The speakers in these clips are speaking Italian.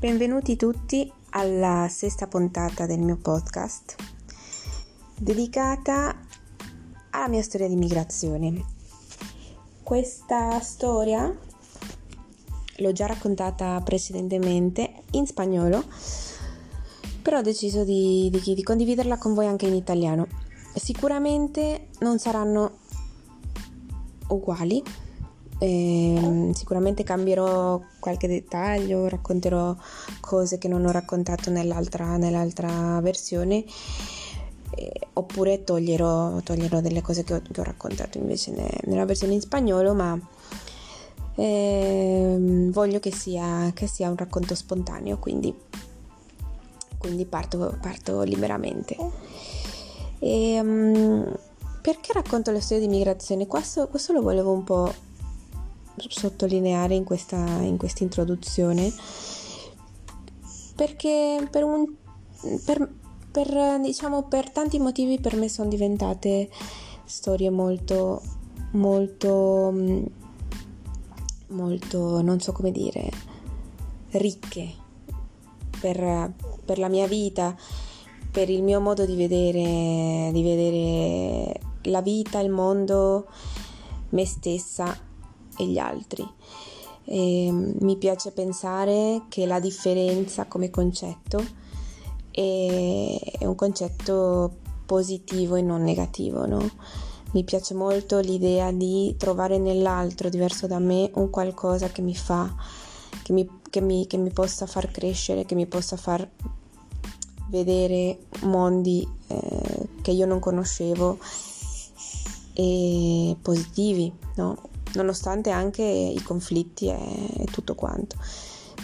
Benvenuti tutti alla sesta puntata del mio podcast dedicata alla mia storia di migrazione. Questa storia l'ho già raccontata precedentemente in spagnolo, però ho deciso di, di, di condividerla con voi anche in italiano. Sicuramente non saranno uguali eh, sicuramente cambierò qualche dettaglio, racconterò cose che non ho raccontato nell'altra, nell'altra versione eh, oppure toglierò, toglierò, delle cose che ho, che ho raccontato invece ne, nella versione in spagnolo ma eh, voglio che sia, che sia, un racconto spontaneo quindi, quindi parto, parto liberamente. E, um, perché racconto la storia di migrazione? Questo, questo lo volevo un po' sottolineare in questa in introduzione. Perché per, un, per, per, diciamo, per tanti motivi per me sono diventate storie molto molto molto non so come dire ricche per, per la mia vita per il mio modo di vedere di vedere la vita il mondo me stessa e gli altri. E mi piace pensare che la differenza come concetto è, un concetto positivo e non negativo, no? Mi piace molto l'idea di trovare nell'altro diverso da me un qualcosa che mi fa, che mi, che mi, che mi possa far crescere, che mi possa far vedere mondi eh, che io non conoscevo e positivi, no? Nonostante anche i conflitti e, tutto quanto.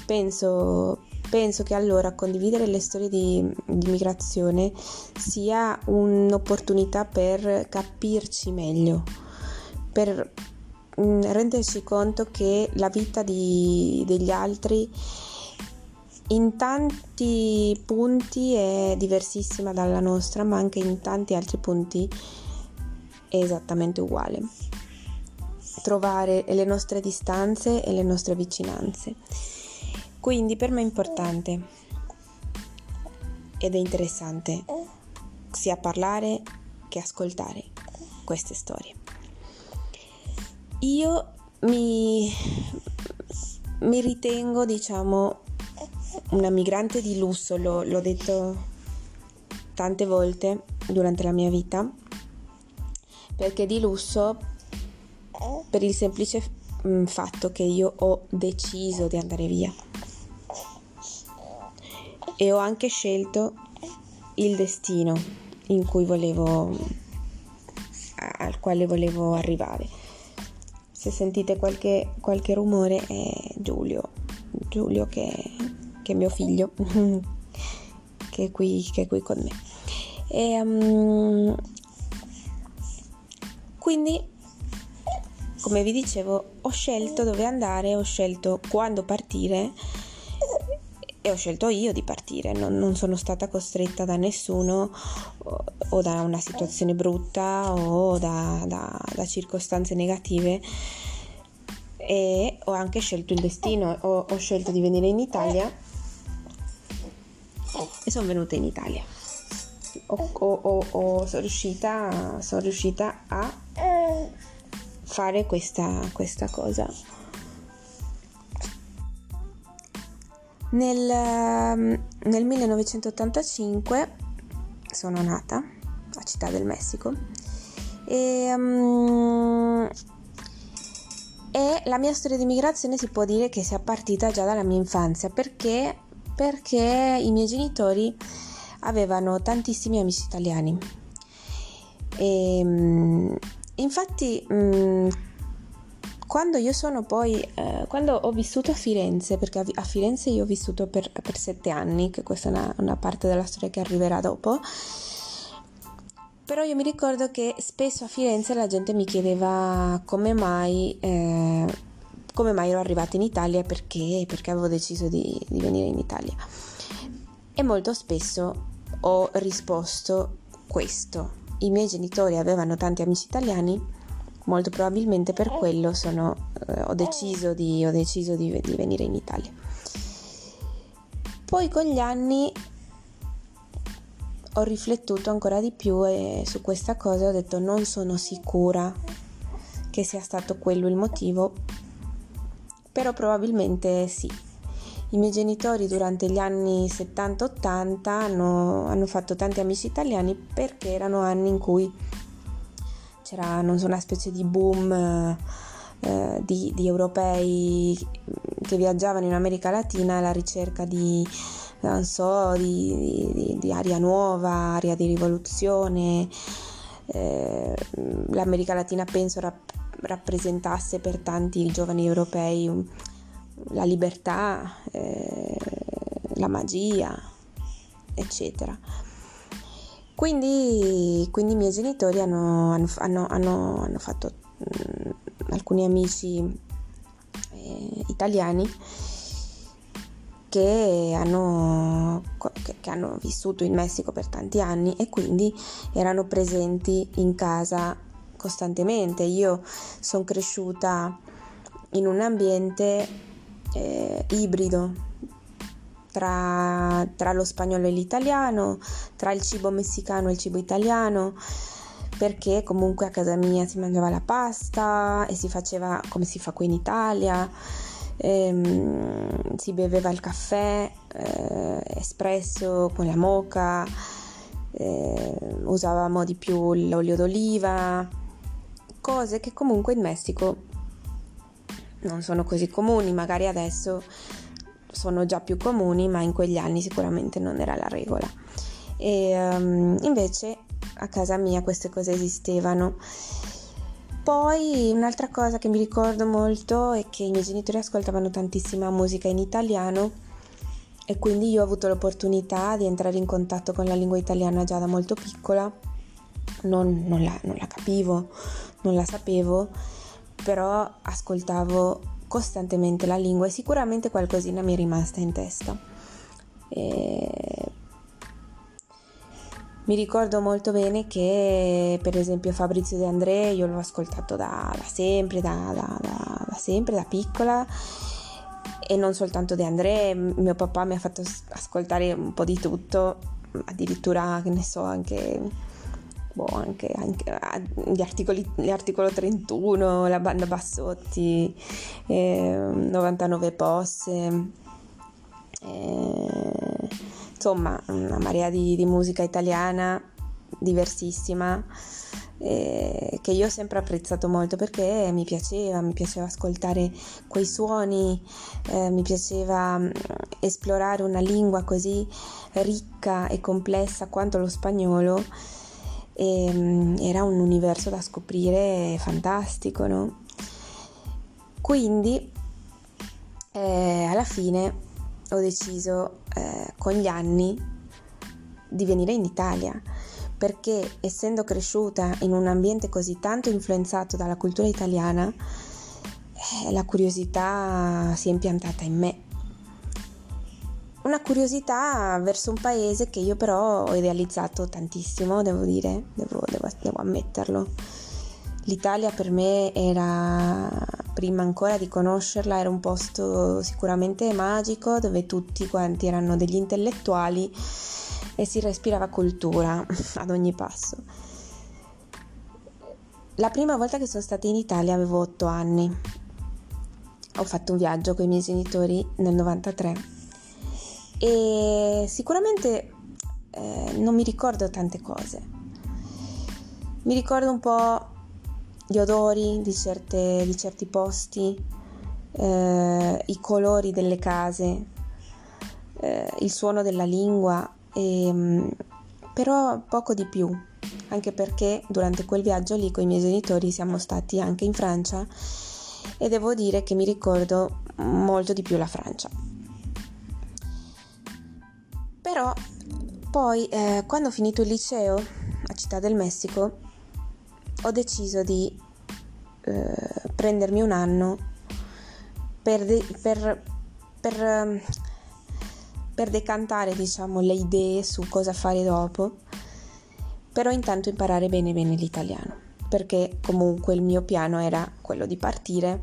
Penso, penso, che allora condividere le storie di, di migrazione sia un'opportunità per capirci meglio, per mm, renderci conto che la vita di, degli altri in tanti punti è diversissima dalla nostra, ma anche in tanti altri punti è esattamente uguale trovare le nostre distanze e le nostre vicinanze. Quindi per me è importante ed è interessante sia parlare che ascoltare queste storie. Io mi, mi ritengo, diciamo, una migrante di lusso, lo, l'ho detto tante volte durante la mia vita, perché di lusso per il semplice mm, fatto che io ho deciso di andare via. E ho anche scelto il destino in cui volevo al quale volevo arrivare. Se sentite qualche, qualche rumore è Giulio. Giulio che, che è mio figlio che è qui, che è qui con me. E, um, quindi come vi dicevo, ho scelto dove andare, ho scelto quando partire e ho scelto io di partire, non, non sono stata costretta da nessuno o, o da una situazione brutta o da, da, da, circostanze negative e ho anche scelto il destino, ho, ho scelto di venire in Italia e sono venuta in Italia. O, o, sono, riuscita, sono riuscita a fare questa, questa cosa. Nel, ehm, nel 1985 sono nata a Città del Messico e, um, e la mia storia di migrazione si può dire che sia partita già dalla mia infanzia perché, perché i miei genitori avevano tantissimi amici italiani e, um, Infatti, mh, mm, quando io sono poi, eh, quando ho vissuto a Firenze, perché a, Firenze io ho vissuto per, per sette anni, che questa è una, una, parte della storia che arriverà dopo, però io mi ricordo che spesso a Firenze la gente mi chiedeva come mai, eh, come mai ero arrivata in Italia e perché, perché avevo deciso di, di venire in Italia. E molto spesso ho risposto questo i miei genitori avevano tanti amici italiani, molto probabilmente per quello sono, eh, ho deciso, di, ho deciso di, di, venire in Italia. Poi con gli anni ho riflettuto ancora di più e su questa cosa ho detto non sono sicura che sia stato quello il motivo, però probabilmente sì. I miei genitori durante gli anni 70-80 hanno, hanno fatto tanti amici italiani perché erano anni in cui c'era so, una specie di boom eh, di, di, europei che viaggiavano in America Latina alla ricerca di, so, di, di, di aria nuova, aria di rivoluzione. Eh, L'America Latina penso rap- rappresentasse per tanti giovani europei la libertà, eh, la magia, eccetera. Quindi, quindi i miei genitori hanno, hanno, hanno, hanno fatto mh, mm, alcuni amici eh, italiani che hanno, che, che hanno vissuto in Messico per tanti anni e quindi erano presenti in casa costantemente. Io sono cresciuta in un ambiente eh, ibrido tra, tra lo spagnolo e l'italiano, tra il cibo messicano e il cibo italiano, perché comunque a casa mia si mangiava la pasta e si faceva come si fa qui in Italia, ehm, si beveva il caffè eh, espresso con la moca, eh, usavamo di più l'olio d'oliva, cose che comunque in Messico non sono così comuni, magari adesso sono già più comuni, ma in quegli anni sicuramente non era la regola. E um, invece a casa mia queste cose esistevano. Poi un'altra cosa che mi ricordo molto è che i miei genitori ascoltavano tantissima musica in italiano e quindi io ho avuto l'opportunità di entrare in contatto con la lingua italiana già da molto piccola. Non, non, la, non la capivo, non la sapevo, però ascoltavo costantemente la lingua e sicuramente qualcosina mi è rimasta in testa. E... Mi ricordo molto bene che per esempio Fabrizio De André io l'ho ascoltato da, da sempre, da, da, da, sempre, da piccola e non soltanto De André, mio papà mi ha fatto ascoltare un po' di tutto, addirittura che ne so anche boh, anche, anche ah, gli, articoli, gli articolo 31, la banda Bassotti, eh, 99 posse, eh, insomma una marea di, di musica italiana diversissima eh, che io ho sempre apprezzato molto perché mi piaceva, mi piaceva ascoltare quei suoni, eh, mi piaceva mm, esplorare una lingua così ricca e complessa quanto lo spagnolo e ehm, era un universo da scoprire fantastico, no? Quindi eh, alla fine ho deciso eh, con gli anni di venire in Italia perché essendo cresciuta in un ambiente così tanto influenzato dalla cultura italiana, eh, la curiosità si è impiantata in me una curiosità verso un paese che io però ho idealizzato tantissimo, devo dire, devo, devo, devo ammetterlo. L'Italia per me era, prima ancora di conoscerla, era un posto sicuramente magico dove tutti quanti erano degli intellettuali e si respirava cultura ad ogni passo. La prima volta che sono stata in Italia avevo otto anni. Ho fatto un viaggio con i miei genitori nel 93 e sicuramente eh, non mi ricordo tante cose. Mi ricordo un po' gli odori di, certe, di certi posti, eh, i colori delle case, eh, il suono della lingua, e, mm, però poco di più, anche perché durante quel viaggio lì con i miei genitori siamo stati anche in Francia e devo dire che mi ricordo molto di più la Francia. Però poi eh, quando ho finito il liceo a Città del Messico ho deciso di eh, prendermi un anno per, de- per, per, per decantare diciamo, le idee su cosa fare dopo, però intanto imparare bene bene l'italiano, perché comunque il mio piano era quello di partire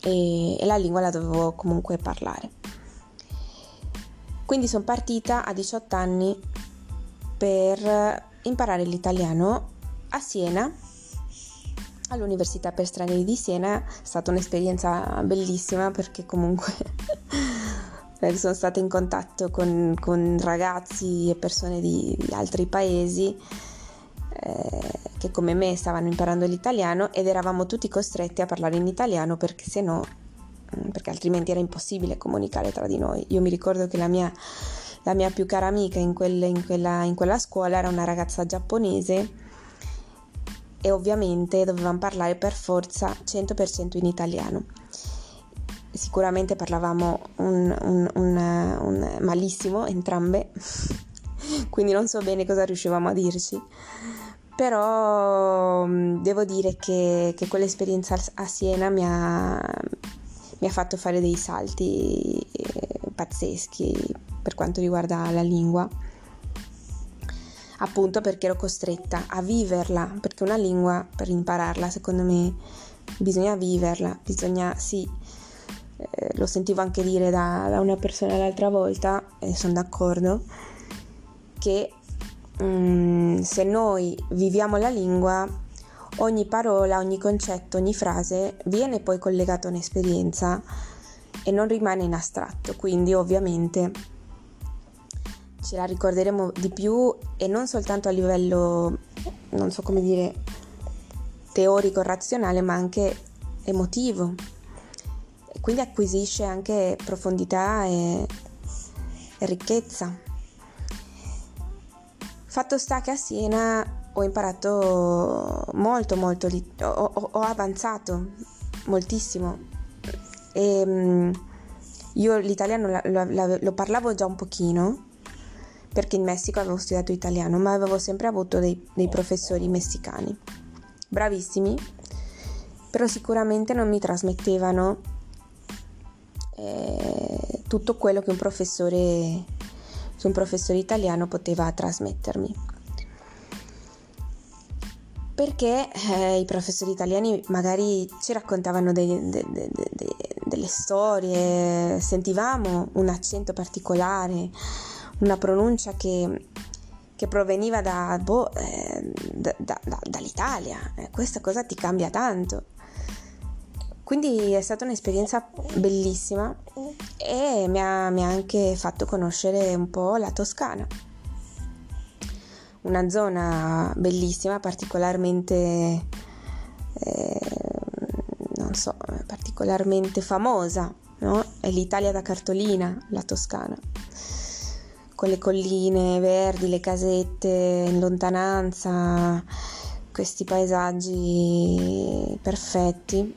e, e la lingua la dovevo comunque parlare. Quindi sono partita a 18 anni per imparare l'italiano a Siena, all'Università per Stranieri di Siena. È stata un'esperienza bellissima perché comunque sono stata in contatto con, con ragazzi e persone di, di altri paesi eh, che come me stavano imparando l'italiano ed eravamo tutti costretti a parlare in italiano perché se no perché altrimenti era impossibile comunicare tra di noi. Io mi ricordo che la mia, la mia più cara amica in, quelle, in, quella, in quella scuola era una ragazza giapponese e ovviamente dovevamo parlare per forza 100% in italiano. Sicuramente parlavamo un, un, un, un malissimo entrambe, quindi non so bene cosa riuscivamo a dirci però mm, devo dire che, che quell'esperienza a Siena mi ha, mi ha, fatto fare dei salti eh, pazzeschi per quanto riguarda la lingua. Appunto perché ero costretta a viverla perché una lingua per impararla secondo me bisogna viverla bisogna sì eh, lo sentivo anche dire da, da una persona l'altra volta e sono d'accordo che mm, se noi viviamo la lingua, ogni parola, ogni concetto, ogni frase viene poi collegato a un'esperienza e non rimane in astratto, quindi ovviamente ce la ricorderemo di più e non soltanto a livello, non so come dire, teorico, razionale, ma anche emotivo. E quindi acquisisce anche profondità e, e ricchezza. Fatto sta che a Siena ho imparato molto, molto, ho, ho, avanzato moltissimo. E, mm, io l'italiano lo, lo, lo, parlavo già un pochino, perché in Messico avevo studiato italiano, ma avevo sempre avuto dei, dei professori messicani, bravissimi, però sicuramente non mi trasmettevano eh, tutto quello che un professore un professore italiano poteva trasmettermi. Perché eh, i professori italiani magari ci raccontavano dei, de, de, de, delle storie, sentivamo un accento particolare, una pronuncia che, che proveniva da, boh, eh, da, da, dall'Italia. Eh, questa cosa ti cambia tanto. Quindi è stata un'esperienza bellissima e mi ha, mi ha, anche fatto conoscere un po' la Toscana. Una zona bellissima, particolarmente, eh, non so, particolarmente famosa, no? È l'Italia da cartolina, la Toscana. Con le colline verdi, le casette in lontananza, questi paesaggi perfetti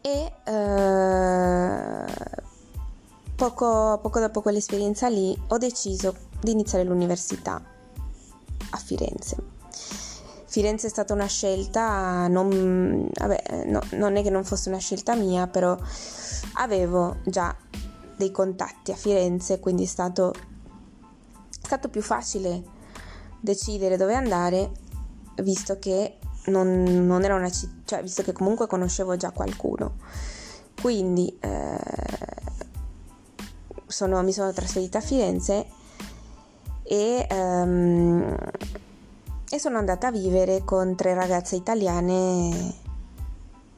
e eh, poco, poco dopo quell'esperienza lì ho deciso di iniziare l'università a Firenze. Firenze è stata una scelta, non, vabbè, no, non è che non fosse una scelta mia, però avevo già dei contatti a Firenze, quindi è stato, è stato più facile decidere dove andare, visto che non, non era una città, cioè visto che comunque conoscevo già qualcuno. Quindi eh, sono, mi sono trasferita a Firenze e, um, e, sono andata a vivere con tre ragazze italiane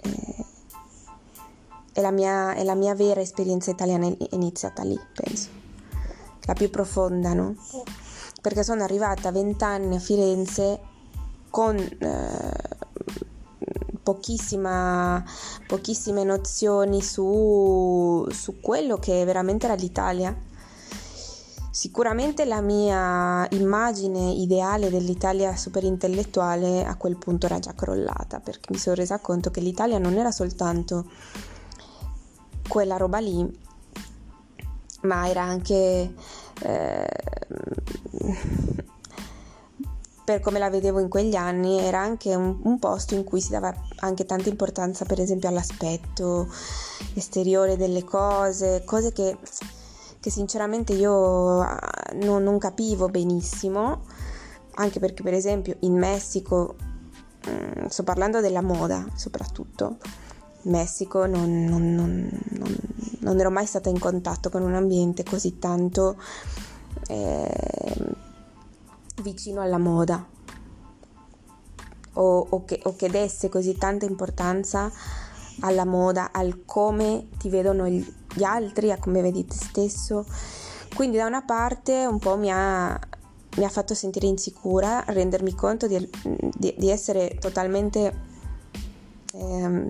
eh, e, la mia, e la mia vera esperienza italiana è iniziata lì, penso. La più profonda, no? Perché sono arrivata a 20 anni a Firenze con eh, pochissime nozioni su, su quello che veramente era l'Italia. Sicuramente la mia immagine ideale dell'Italia super intellettuale a quel punto era già crollata perché mi sono resa conto che l'Italia non era soltanto quella roba lì, ma era anche eh, per come la vedevo in quegli anni, era anche un, un, posto in cui si dava anche tanta importanza, per esempio, all'aspetto esteriore delle cose, cose che, che sinceramente io ah, non, non, capivo benissimo, anche perché, per esempio, in Messico, mm, sto parlando della moda soprattutto, in Messico non, non, non ero mai stata in contatto con un ambiente così tanto eh, vicino alla moda. O, o, che, o che desse così tanta importanza alla moda, al come ti vedono gli altri, a come vedi te stesso. Quindi da una parte un po' mi ha, mi ha fatto sentire insicura, rendermi conto di, di, di essere totalmente... Ehm,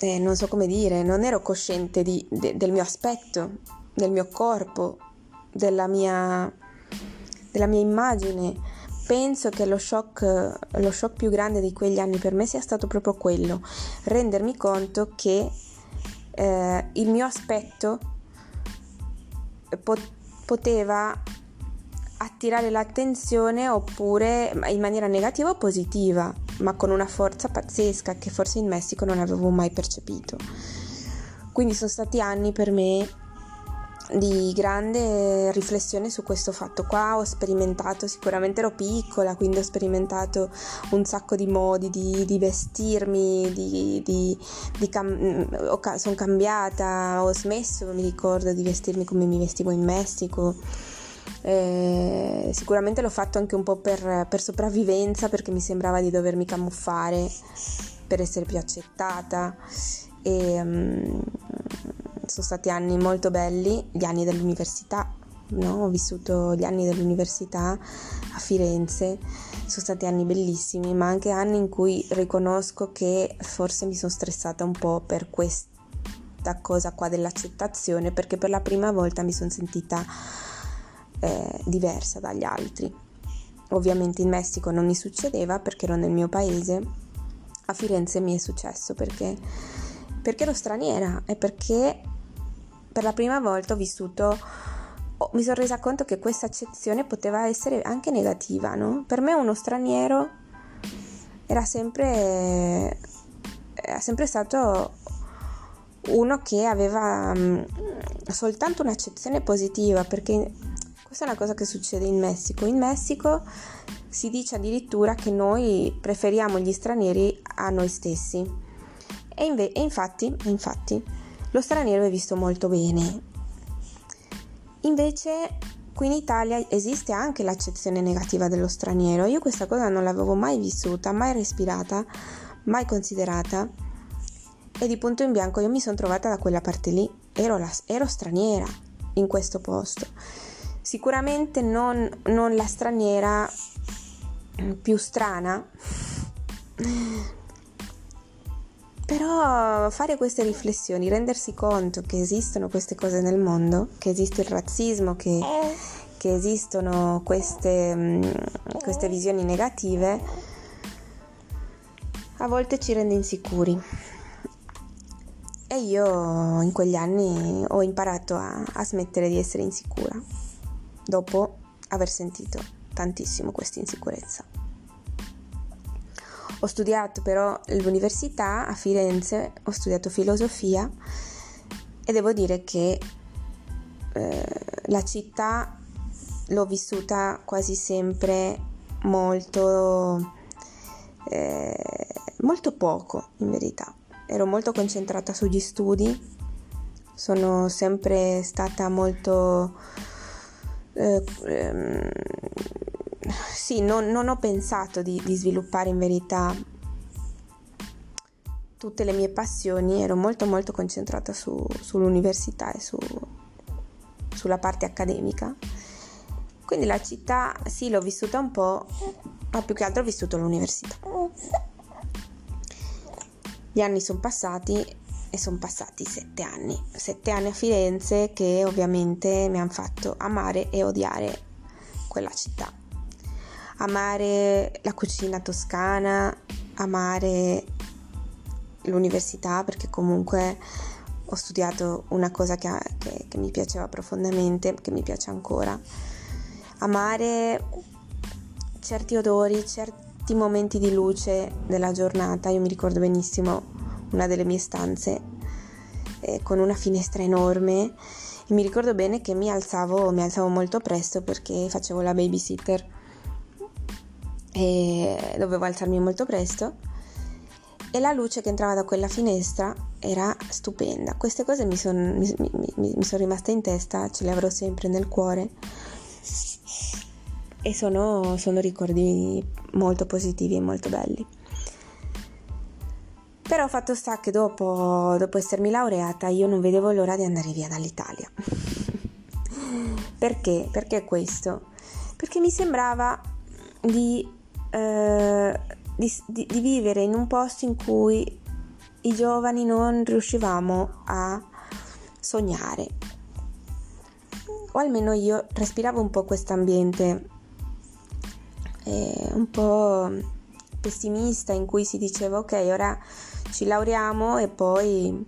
eh, non so come dire, non ero cosciente di, de, del mio aspetto, del mio corpo, della mia, della mia immagine penso che lo shock, lo shock più grande di quegli anni per me sia stato proprio quello, rendermi conto che eh, il mio aspetto pot- poteva attirare l'attenzione oppure in maniera negativa o positiva, ma con una forza pazzesca che forse in Messico non avevo mai percepito. Quindi sono stati anni per me di grande riflessione su questo fatto qua, ho sperimentato, sicuramente ero piccola, quindi ho sperimentato un sacco di modi di, di vestirmi, di, di, di cam- sono cambiata, ho smesso, mi ricordo, di vestirmi come mi vestivo in Messico. Eh, sicuramente l'ho fatto anche un po' per, per sopravvivenza perché mi sembrava di dovermi camuffare per essere più accettata e um, sono stati anni molto belli, gli anni dell'università, no? ho vissuto gli anni dell'università a Firenze, sono stati anni bellissimi, ma anche anni in cui riconosco che forse mi sono stressata un po' per questa cosa qua dell'accettazione, perché per la prima volta mi sono sentita eh, diversa dagli altri. Ovviamente in Messico non mi succedeva perché ero nel mio paese, a Firenze mi è successo perché, perché ero straniera e perché per la prima volta ho vissuto, oh, mi sono resa conto che questa accezione poteva essere anche negativa, no? Per me uno straniero era sempre, era sempre stato uno che aveva um, soltanto un'accezione positiva, perché questa è una cosa che succede in Messico. In Messico si dice addirittura che noi preferiamo gli stranieri a noi stessi. E, inve- e infatti, infatti lo straniero è visto molto bene. Invece qui in Italia esiste anche l'accezione negativa dello straniero. Io questa cosa non l'avevo mai vissuta, mai respirata, mai considerata. E di punto in bianco io mi sono trovata da quella parte lì. Ero, la, ero straniera in questo posto. Sicuramente non, non la straniera più strana però fare queste riflessioni, rendersi conto che esistono queste cose nel mondo, che esiste il razzismo, che, che esistono queste, mm, queste visioni negative, a volte ci rende insicuri. E io in quegli anni ho imparato a, a smettere di essere insicura, dopo aver sentito tantissimo questa insicurezza. Ho studiato però all'università a Firenze, ho studiato filosofia e devo dire che eh, la città l'ho vissuta quasi sempre molto, eh, molto poco in verità. Ero molto concentrata sugli studi, sono sempre stata molto... Eh, ehm, sì, non, non, ho pensato di, di, sviluppare in verità tutte le mie passioni, ero molto molto concentrata su, sull'università e su, sulla parte accademica. Quindi la città sì l'ho vissuta un po', ma più che altro ho vissuto l'università. Gli anni sono passati e sono passati sette anni. Sette anni a Firenze che ovviamente mi hanno fatto amare e odiare quella città amare la cucina toscana, amare l'università perché comunque ho studiato una cosa che, che, che, mi piaceva profondamente, che mi piace ancora. Amare certi odori, certi momenti di luce della giornata. Io mi ricordo benissimo una delle mie stanze eh, con una finestra enorme e mi ricordo bene che mi alzavo, mi alzavo molto presto perché facevo la babysitter e dovevo alzarmi molto presto e la luce che entrava da quella finestra era stupenda. Queste cose mi sono son rimaste in testa, ce le avrò sempre nel cuore e sono, sono ricordi molto positivi e molto belli. Però fatto sta che dopo, dopo essermi laureata io non vedevo l'ora di andare via dall'Italia. Perché? Perché questo? Perché mi sembrava di, eh, di, di, di vivere in un posto in cui i giovani non riuscivamo a sognare. O almeno io respiravo un po' questo ambiente eh, un po' pessimista in cui si diceva ok ora ci laureamo e poi,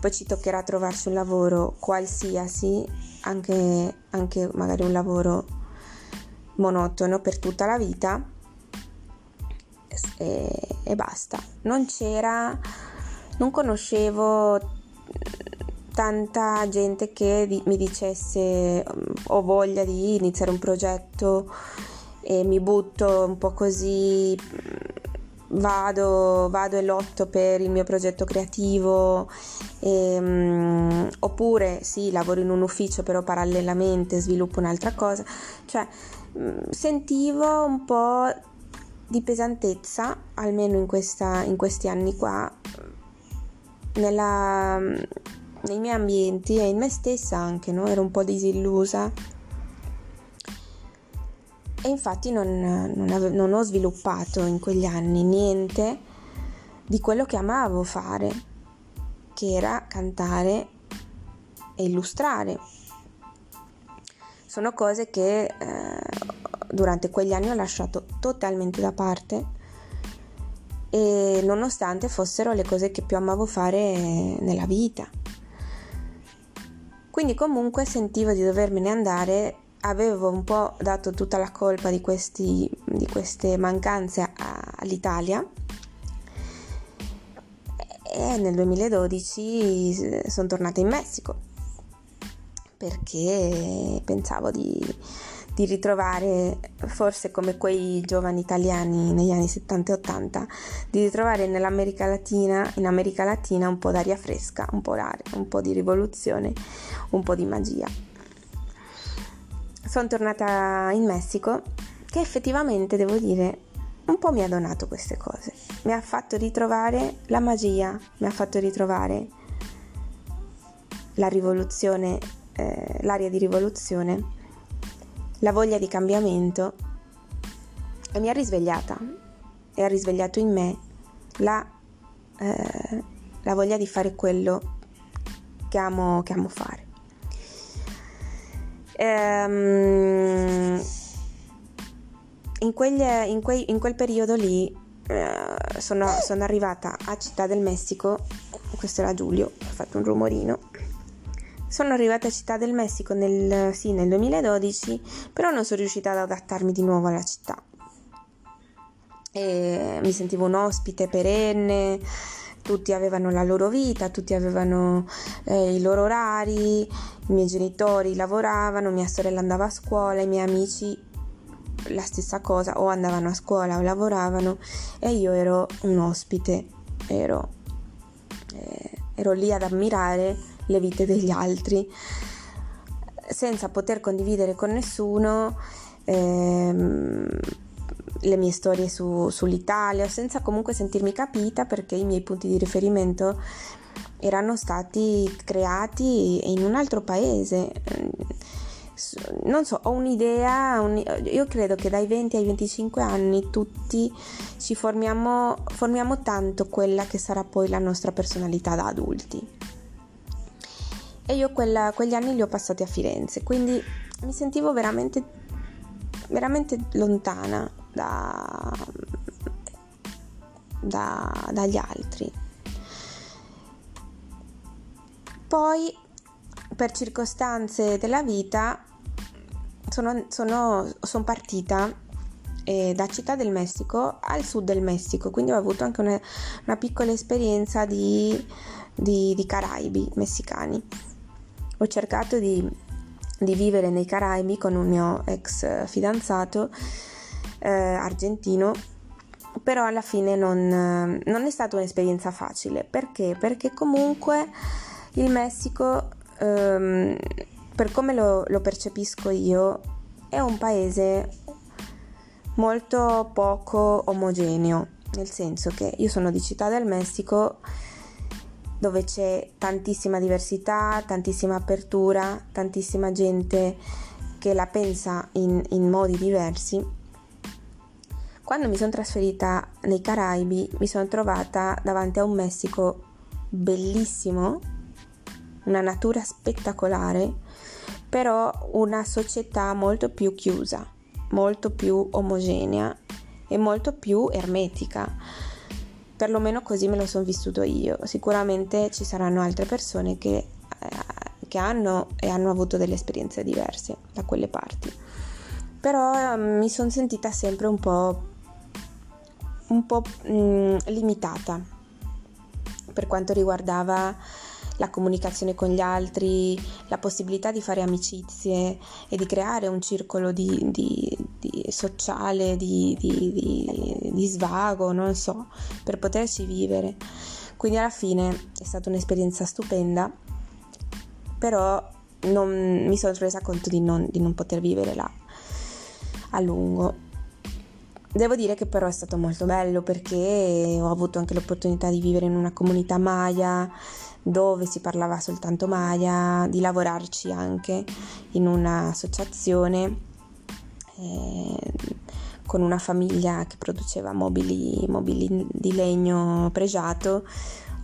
poi ci toccherà trovarsi un lavoro qualsiasi, anche, anche magari un lavoro monotono per tutta la vita e, e basta. Non c'era, non conoscevo tanta gente che di, mi dicesse ho voglia di iniziare un progetto e mi butto un po' così vado, vado e lotto per il mio progetto creativo, e, um, oppure sì, lavoro in un ufficio però parallelamente sviluppo un'altra cosa, cioè sentivo un po' di pesantezza, almeno in, questa, in questi anni qua, nella, nei miei ambienti e in me stessa anche, no? ero un po' disillusa e infatti non, non, ave- non ho sviluppato in quegli anni niente di quello che amavo fare, che era cantare e illustrare. Sono cose che eh, durante quegli anni ho lasciato totalmente da parte e nonostante fossero le cose che più amavo fare nella vita. Quindi comunque sentivo di dovermene andare avevo un po' dato tutta la colpa di, questi, di queste mancanze all'Italia e nel 2012 sono tornata in Messico perché pensavo di, di, ritrovare, forse come quei giovani italiani negli anni 70 e 80, di ritrovare nell'America Latina, in America Latina un po' d'aria fresca, un po', d'aria, un po' di rivoluzione, un po' di magia sono tornata in Messico che effettivamente devo dire un po' mi ha donato queste cose. Mi ha fatto ritrovare la magia, mi ha fatto ritrovare la rivoluzione, eh, l'aria di rivoluzione, la voglia di cambiamento e mi ha risvegliata e ha risvegliato in me la, eh, la voglia di fare quello che amo, che amo fare. Ehm, in, quegli, in, quei, in, quel periodo lì eh, sono, sono, arrivata a Città del Messico, questo era Giulio, ha fatto un rumorino. Sono arrivata a Città del Messico nel, sì, nel 2012, però non sono riuscita ad adattarmi di nuovo alla città. E mi sentivo un ospite perenne, tutti avevano la loro vita, tutti avevano eh, i loro orari, i miei genitori lavoravano, mia sorella andava a scuola, i miei amici la stessa cosa, o andavano a scuola o lavoravano e io ero un ospite, ero, eh, ero lì ad ammirare le vite degli altri senza poter condividere con nessuno. Ehm, le mie storie su, sull'Italia, senza comunque sentirmi capita perché i miei punti di riferimento erano stati creati in un altro paese. Non so, ho un'idea, un, io credo che dai 20 ai 25 anni tutti ci formiamo, formiamo tanto quella che sarà poi la nostra personalità da adulti. E io quella, quegli anni li ho passati a Firenze, quindi mi sentivo veramente, veramente lontana da, da, dagli altri. Poi, per circostanze della vita, sono, sono, sono partita eh, da Città del Messico al sud del Messico, quindi ho avuto anche una, una piccola esperienza di, di, di Caraibi messicani. Ho cercato di, di vivere nei Caraibi con un mio ex fidanzato eh, argentino però alla fine non, non, è stata un'esperienza facile. Perché? Perché comunque il Messico, ehm, per come lo, lo percepisco io, è un paese molto poco omogeneo, nel senso che io sono di Città del Messico dove c'è tantissima diversità, tantissima apertura, tantissima gente che la pensa in, in modi diversi. Quando mi sono trasferita nei Caraibi mi sono trovata davanti a un Messico bellissimo, una natura spettacolare, però una società molto più chiusa, molto più omogenea e molto più ermetica perlomeno così me lo sono vissuto io. Sicuramente ci saranno altre persone che, eh, che hanno e hanno avuto delle esperienze diverse da quelle parti. Però eh, mi sono sentita sempre un po', un po' mh, mm, limitata per quanto riguardava la comunicazione con gli altri, la possibilità di fare amicizie e di creare un circolo di, di, di sociale, di, svago, non so, per poterci vivere. Quindi alla fine è stata un'esperienza stupenda, però non, mi sono resa conto di non, di non poter vivere là a lungo. Devo dire che però è stato molto bello perché ho avuto anche l'opportunità di vivere in una comunità maya, dove si parlava soltanto Maya, di lavorarci anche in un'associazione eh, con una famiglia che produceva mobili, mobili di legno pregiato.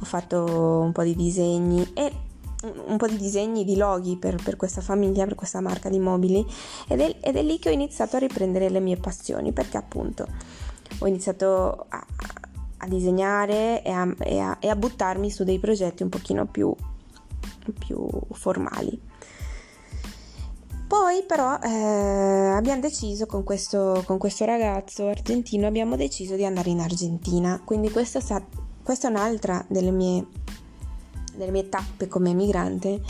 Ho fatto un po' di disegni e un po' di disegni di loghi per, per, questa famiglia, per questa marca di mobili ed è, ed è, lì che ho iniziato a riprendere le mie passioni perché appunto ho iniziato a, a disegnare e a, e, a, e a, buttarmi su dei progetti un pochino più, più formali. Poi però eh, abbiamo deciso con questo, con questo, ragazzo argentino, abbiamo deciso di andare in Argentina, quindi questa, questa è un'altra delle mie, delle mie tappe come emigrante.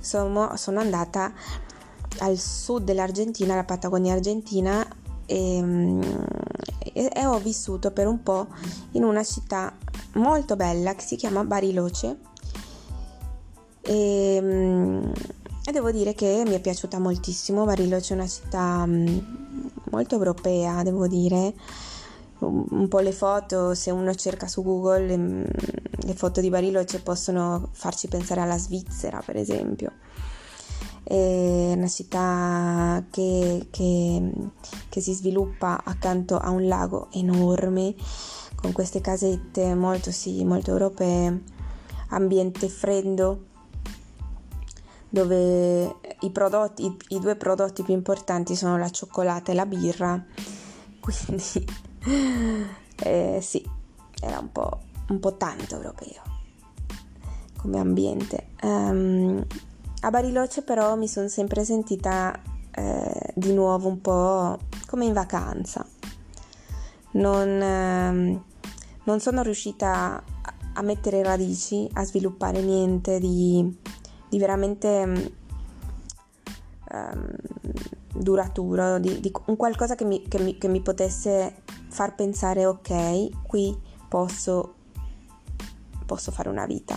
Sono, sono andata al sud dell'Argentina, la Patagonia argentina, e, ehm, e, e ho vissuto per un po' in una città molto bella che si chiama Bariloce e, ehm, e, devo dire che mi è piaciuta moltissimo. Bariloce è una città mm, molto europea, devo dire. Un po' le foto, se uno cerca su Google, le, mm, le foto di Bariloce possono farci pensare alla Svizzera, per esempio è una città che, che, che si sviluppa accanto a un lago enorme con queste casette molto, sì, molto europee, ambiente freddo dove i, prodotti, i, i, due prodotti più importanti sono la cioccolata e la birra, quindi eh, sì, era un po', un po' tanto europeo come ambiente. Um, a Bariloce però mi sono sempre sentita eh, di nuovo un po' come in vacanza. Non, eh, non sono riuscita a mettere radici, a sviluppare niente di, di veramente um, duraturo, di, di, un qualcosa che mi, che, mi, che mi potesse far pensare ok, qui posso, posso fare una vita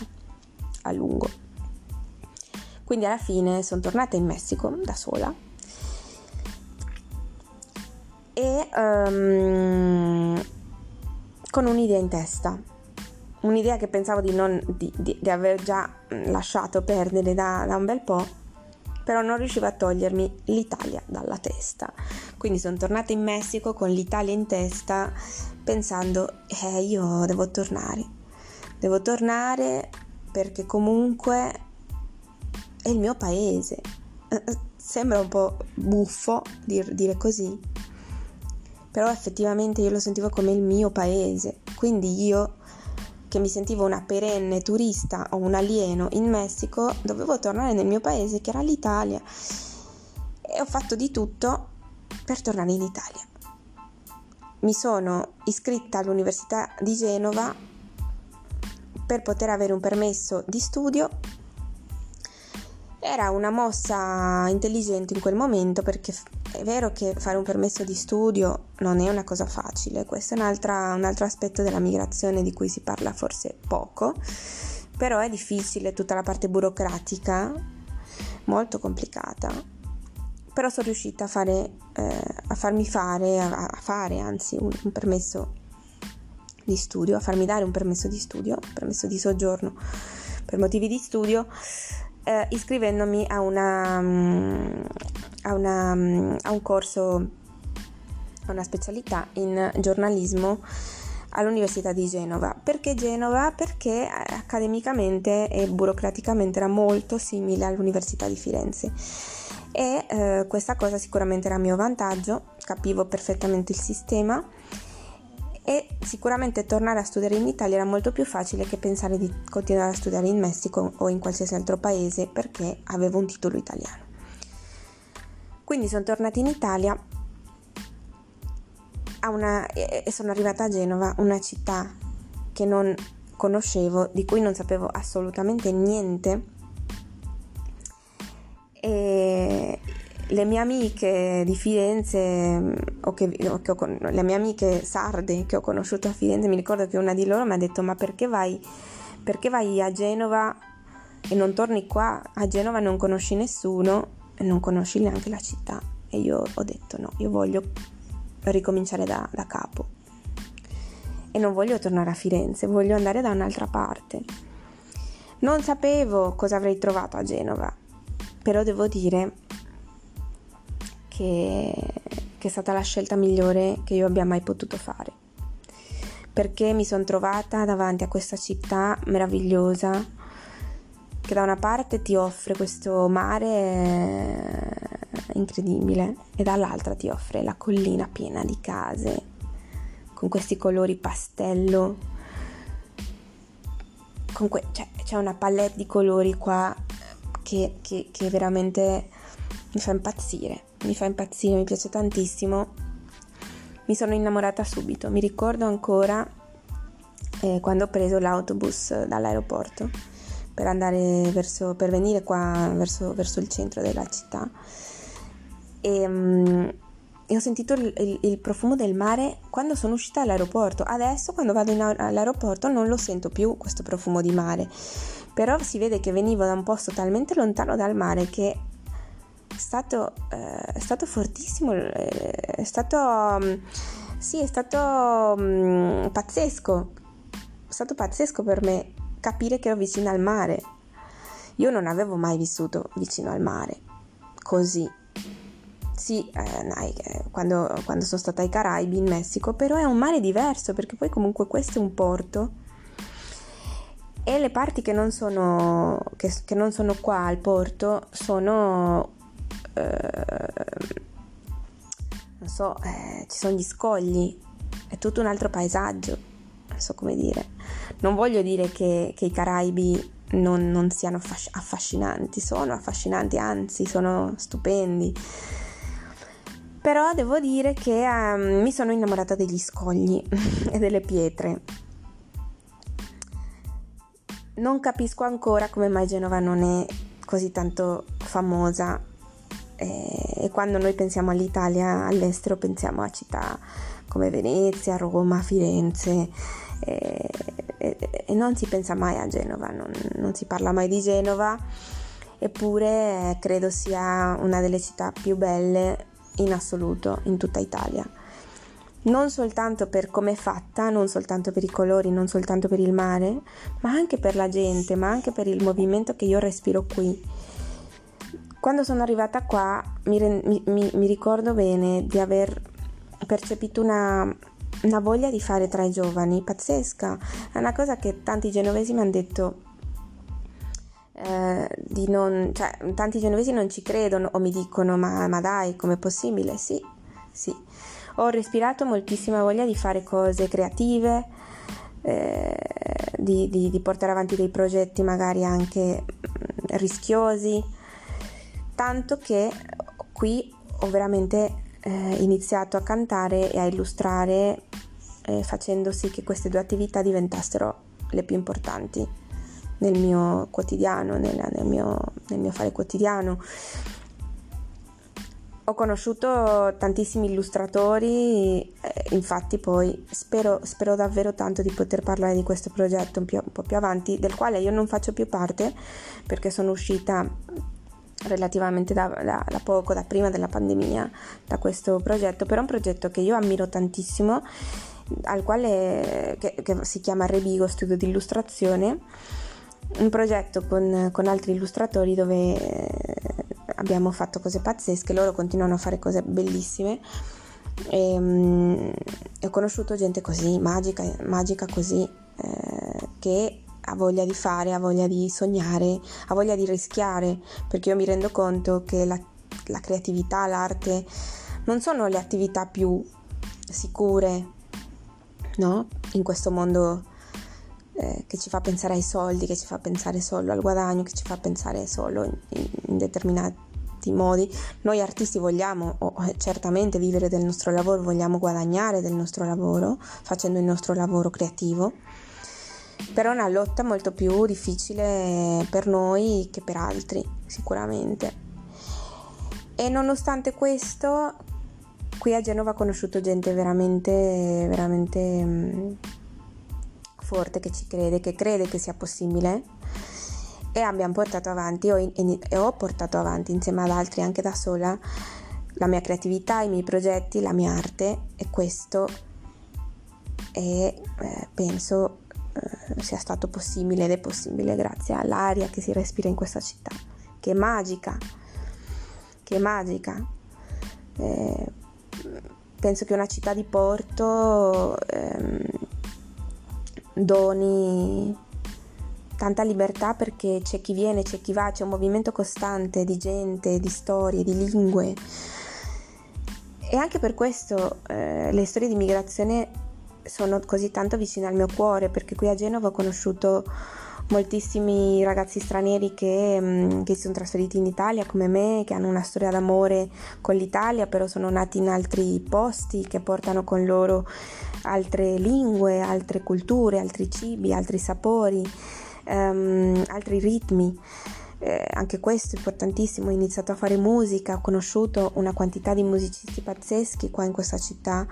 a lungo. Quindi alla fine sono tornata in Messico da sola. E um, con un'idea in testa, un'idea che pensavo di, non, di, di, di aver già lasciato perdere da, da un bel po', però non riuscivo a togliermi l'Italia dalla testa. Quindi sono tornata in Messico con l'Italia in testa pensando, eh, io devo tornare, devo tornare perché comunque è il mio paese. Eh, eh, sembra un po' buffo dir, dire così, però effettivamente io lo sentivo come il mio paese. Quindi io, che mi sentivo una perenne turista o un alieno in Messico, dovevo tornare nel mio paese, che era l'Italia. E ho fatto di tutto per tornare in Italia. Mi sono iscritta all'Università di Genova per poter avere un permesso di studio era una mossa intelligente in quel momento perché è vero che fare un permesso di studio non è una cosa facile, questo è un altro aspetto della migrazione di cui si parla forse poco, però è difficile tutta la parte burocratica, molto complicata. Però sono riuscita a, fare, eh, a farmi fare, a, a fare anzi un, un permesso di studio, a farmi dare un permesso di studio, un permesso di soggiorno per motivi di studio, eh, iscrivendomi a, una, mm, a, una, mm, a un corso, a una specialità in giornalismo all'Università di Genova. Perché Genova? Perché eh, accademicamente e burocraticamente era molto simile all'Università di Firenze e eh, questa cosa sicuramente era a mio vantaggio, capivo perfettamente il sistema e sicuramente tornare a studiare in Italia era molto più facile che pensare di continuare a studiare in Messico o in qualsiasi altro paese perché avevo un titolo italiano. Quindi sono tornata in Italia una, e sono arrivata a Genova, una città che non conoscevo, di cui non sapevo assolutamente niente. Le mie amiche di Firenze, o che, o che ho, le mie amiche sarde che ho conosciuto a Firenze, mi ricordo che una di loro mi ha detto: Ma perché vai, perché vai a Genova e non torni qua? A Genova non conosci nessuno e non conosci neanche la città. E io ho detto: No, io voglio ricominciare da, da capo. E non voglio tornare a Firenze, voglio andare da un'altra parte. Non sapevo cosa avrei trovato a Genova, però devo dire che, che è stata la scelta migliore che io abbia mai potuto fare. Perché mi sono trovata davanti a questa città meravigliosa che da una parte ti offre questo mare incredibile e dall'altra ti offre la collina piena di case con questi colori pastello. Que- cioè, c'è una palette di colori qua che, che, che veramente mi fa impazzire mi fa impazzire, mi piace tantissimo. Mi sono innamorata subito, mi ricordo ancora eh, quando ho preso l'autobus dall'aeroporto per andare verso, per venire qua verso, verso il centro della città e, um, e ho sentito il, il, il, profumo del mare quando sono uscita dall'aeroporto. Adesso quando vado in, all'aeroporto non lo sento più questo profumo di mare, però si vede che venivo da un posto talmente lontano dal mare che stato, eh, è stato fortissimo, eh, è stato, um, sì, è stato um, pazzesco, è stato pazzesco per me capire che ero vicino al mare. Io non avevo mai vissuto vicino al mare, così. Sì, eh, quando, quando sono stata ai Caraibi in Messico, però è un mare diverso perché poi comunque questo è un porto e le parti che non sono, che, che non sono qua al porto sono non so, eh, ci sono gli scogli, è tutto un altro paesaggio, non so come dire. Non voglio dire che, che i Caraibi non, non siano affascinanti, sono affascinanti, anzi sono stupendi. Però devo dire che um, mi sono innamorata degli scogli e delle pietre. Non capisco ancora come mai Genova non è così tanto famosa e quando noi pensiamo all'Italia all'estero pensiamo a città come Venezia, Roma, Firenze e, e, e non si pensa mai a Genova, non, non si parla mai di Genova, eppure credo sia una delle città più belle in assoluto in tutta Italia. Non soltanto per come è fatta, non soltanto per i colori, non soltanto per il mare, ma anche per la gente, ma anche per il movimento che io respiro qui quando sono arrivata qua mi, mi, mi ricordo bene di aver percepito una, una voglia di fare tra i giovani pazzesca. È una cosa che tanti genovesi mi hanno detto. Eh, di non, cioè, tanti genovesi non ci credono o mi dicono ma, ma dai com'è possibile? Sì, sì. Ho respirato moltissima voglia di fare cose creative, eh, di, di, di portare avanti dei progetti magari anche mm, rischiosi tanto che qui ho veramente eh, iniziato a cantare e a illustrare eh, facendo sì che queste due attività diventassero le più importanti nel mio quotidiano, nel, nel, mio, nel mio fare quotidiano. ho conosciuto tantissimi illustratori, eh, infatti poi spero, spero, davvero tanto di poter parlare di questo progetto un, più, un po' più avanti, del quale io non faccio più parte perché sono uscita relativamente da, da, da, poco, da prima della pandemia, da questo progetto, però è un progetto che io ammiro tantissimo, al quale che, che si chiama Rebigo Studio di Illustrazione, un progetto con, con altri illustratori dove eh, abbiamo fatto cose pazzesche, loro continuano a fare cose bellissime. E, um, ho conosciuto gente così magica, magica così, eh, che ha voglia di fare, ha voglia di sognare, ha voglia di rischiare, perché io mi rendo conto che la, la creatività, l'arte non sono le attività più sicure, no? In questo mondo eh, che ci fa pensare ai soldi, che ci fa pensare solo al guadagno, che ci fa pensare solo in, in, in determinati modi. Noi artisti vogliamo oh, certamente vivere del nostro lavoro, vogliamo guadagnare del nostro lavoro, facendo il nostro lavoro creativo però è una lotta molto più difficile per noi che per altri, sicuramente. E nonostante questo, qui a Genova ho conosciuto gente veramente, veramente mm, forte che ci crede, che crede che sia possibile e abbiamo portato avanti, ho, in, ho portato avanti insieme ad altri, anche da sola, la mia creatività, i miei progetti, la mia arte e questo è, eh, penso, sia stato possibile ed è possibile grazie all'aria che si respira in questa città, che è magica, che è magica. Eh, penso che una città di porto ehm, doni tanta libertà perché c'è chi viene, c'è chi va, c'è un movimento costante di gente, di storie, di lingue. E anche per questo eh, le storie di migrazione sono così tanto vicine al mio cuore perché qui a Genova ho conosciuto moltissimi ragazzi stranieri che, mm, che, si sono trasferiti in Italia come me, che hanno una storia d'amore con l'Italia, però sono nati in altri posti, che portano con loro altre lingue, altre culture, altri cibi, altri sapori, um, altri ritmi. Eh, anche questo è importantissimo, ho iniziato a fare musica, ho conosciuto una quantità di musicisti pazzeschi qua in questa città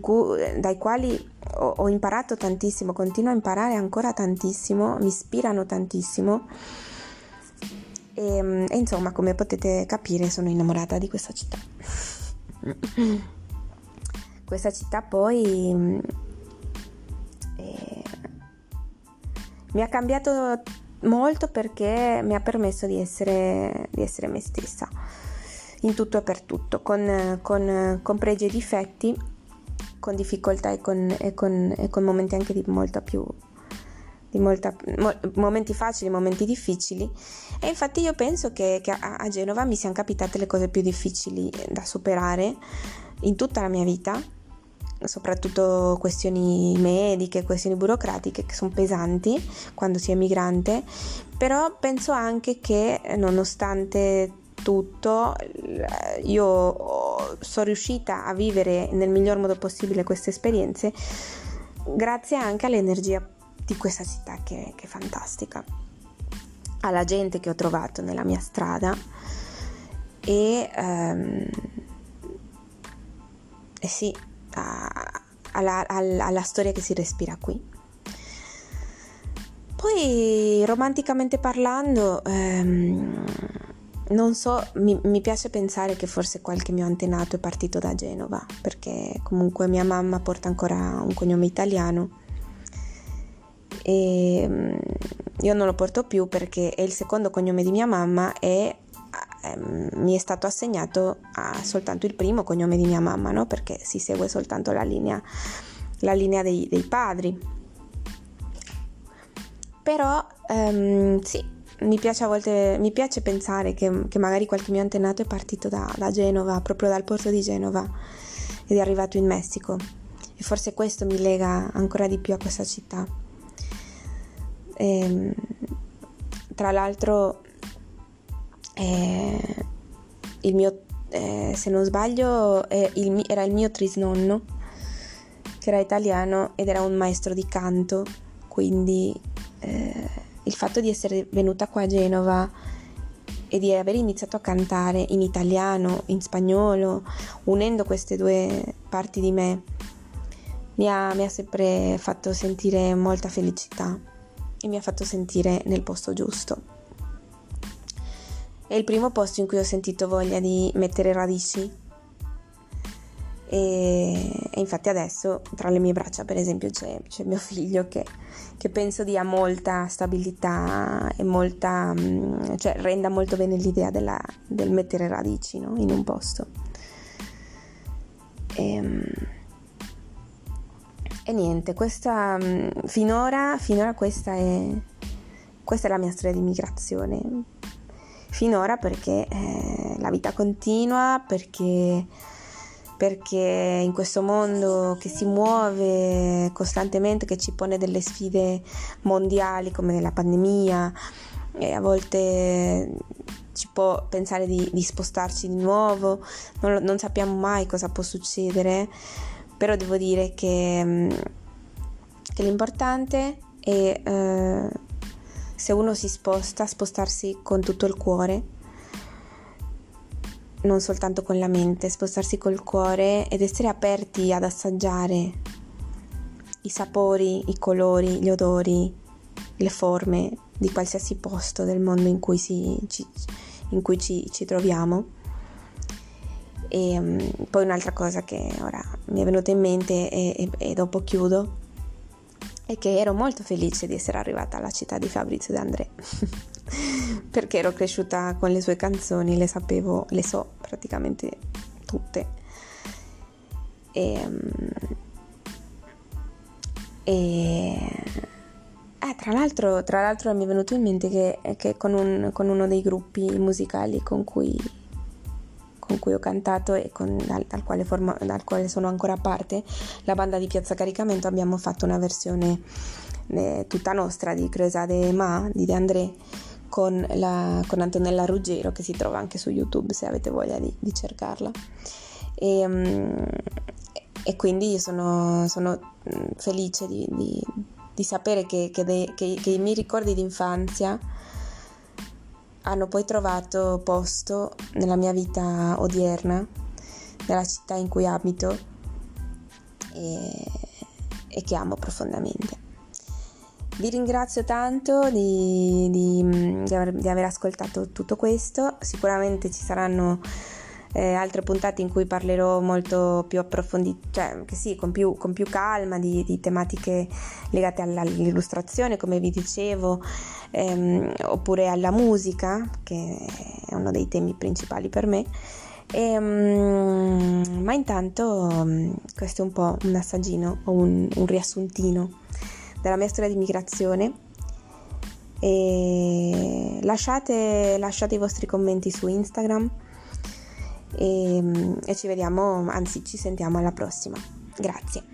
cui, dai quali ho, ho imparato tantissimo, continuo a imparare ancora tantissimo, mi ispirano tantissimo. E, ehm, e, insomma, come potete capire, sono innamorata di questa città. questa città poi eh, mi ha cambiato molto perché mi ha permesso di essere, di essere me stessa in tutto e per tutto, con, con, con pregi e difetti con difficoltà e con, e con, e con momenti anche di molta più molta, mo, momenti facili, momenti difficili. E infatti io penso che, che a, a, Genova mi siano capitate le cose più difficili da superare in tutta la mia vita, soprattutto questioni mediche, questioni burocratiche che sono pesanti quando si è migrante, però penso anche che nonostante tutto io sono riuscita a vivere nel miglior modo possibile queste esperienze grazie anche all'energia di questa città che, che è fantastica, alla gente che ho trovato nella mia strada e, um, e sì, a, alla, alla, alla storia che si respira qui. Poi romanticamente parlando, um, non so, mi, mi, piace pensare che forse qualche mio antenato è partito da Genova, perché comunque mia mamma porta ancora un cognome italiano e mm, io non lo porto più perché è il secondo cognome di mia mamma e ehm, mi è stato assegnato soltanto il primo cognome di mia mamma, no? perché si segue soltanto la linea, la linea dei, dei padri. Però ehm, sì, mi piace a volte mi piace pensare che, che magari qualche mio antenato è partito da, da, Genova, proprio dal porto di Genova ed è arrivato in Messico e forse questo mi lega ancora di più a questa città. E, ehm, tra l'altro eh, il mio, eh, se non sbaglio eh, il, era il mio trisnonno che era italiano ed era un maestro di canto quindi eh, il fatto di essere venuta qua a Genova e di aver iniziato a cantare in italiano, in spagnolo, unendo queste due parti di me, mi ha, mi ha sempre fatto sentire molta felicità e mi ha fatto sentire nel posto giusto. È il primo posto in cui ho sentito voglia di mettere radici e, e, infatti adesso tra le mie braccia per esempio c'è, c'è mio figlio che, che, penso dia molta stabilità e molta, mm, cioè renda molto bene l'idea della, del mettere radici no? in un posto. E, ehm, e niente, questa, mm, finora, finora questa, è, questa è la mia storia di migrazione. Finora perché eh, la vita continua, perché perché in questo mondo che si muove costantemente, che ci pone delle sfide mondiali come la pandemia, e a volte ci può pensare di, di spostarci di nuovo, non, non, sappiamo mai cosa può succedere, però devo dire che, mm, che l'importante è eh, se uno si sposta, spostarsi con tutto il cuore non soltanto con la mente, spostarsi col cuore ed essere aperti ad assaggiare i sapori, i colori, gli odori, le forme di qualsiasi posto del mondo in cui, si, ci, in cui ci, ci, troviamo. E um, poi un'altra cosa che ora mi è venuta in mente e, e, e dopo chiudo è che ero molto felice di essere arrivata alla città di Fabrizio De André. perché ero cresciuta con le sue canzoni, le sapevo, le so praticamente tutte. E, mm, e eh, tra, l'altro, tra, l'altro, mi è venuto in mente che, che con, un, con, uno dei gruppi musicali con cui, con cui ho cantato e con, dal, dal, quale forma, dal, quale sono ancora parte, la banda di Piazza Caricamento, abbiamo fatto una versione eh, tutta nostra di Cresa de Ma di De André con, la, con, Antonella Ruggero che si trova anche su YouTube se avete voglia di, di cercarla. E, um, e, quindi io sono, sono mm, felice di, di, di sapere che, che, de, che, che i miei ricordi di infanzia hanno poi trovato posto nella mia vita odierna, nella città in cui abito e, e che amo profondamente. Vi ringrazio tanto di, di, di, aver, di, aver, ascoltato tutto questo, sicuramente ci saranno eh, altre puntate in cui parlerò molto più approfondito, cioè che sì, con più, con più calma di, tematiche legate all'illustrazione, come vi dicevo, ehm, oppure alla musica, che è uno dei temi principali per me. E, um, ma intanto um, questo è un po' un assaggino o un, un riassuntino della mia storia di migrazione e lasciate, lasciate i vostri commenti su Instagram e, e ci vediamo, anzi ci sentiamo alla prossima. Grazie.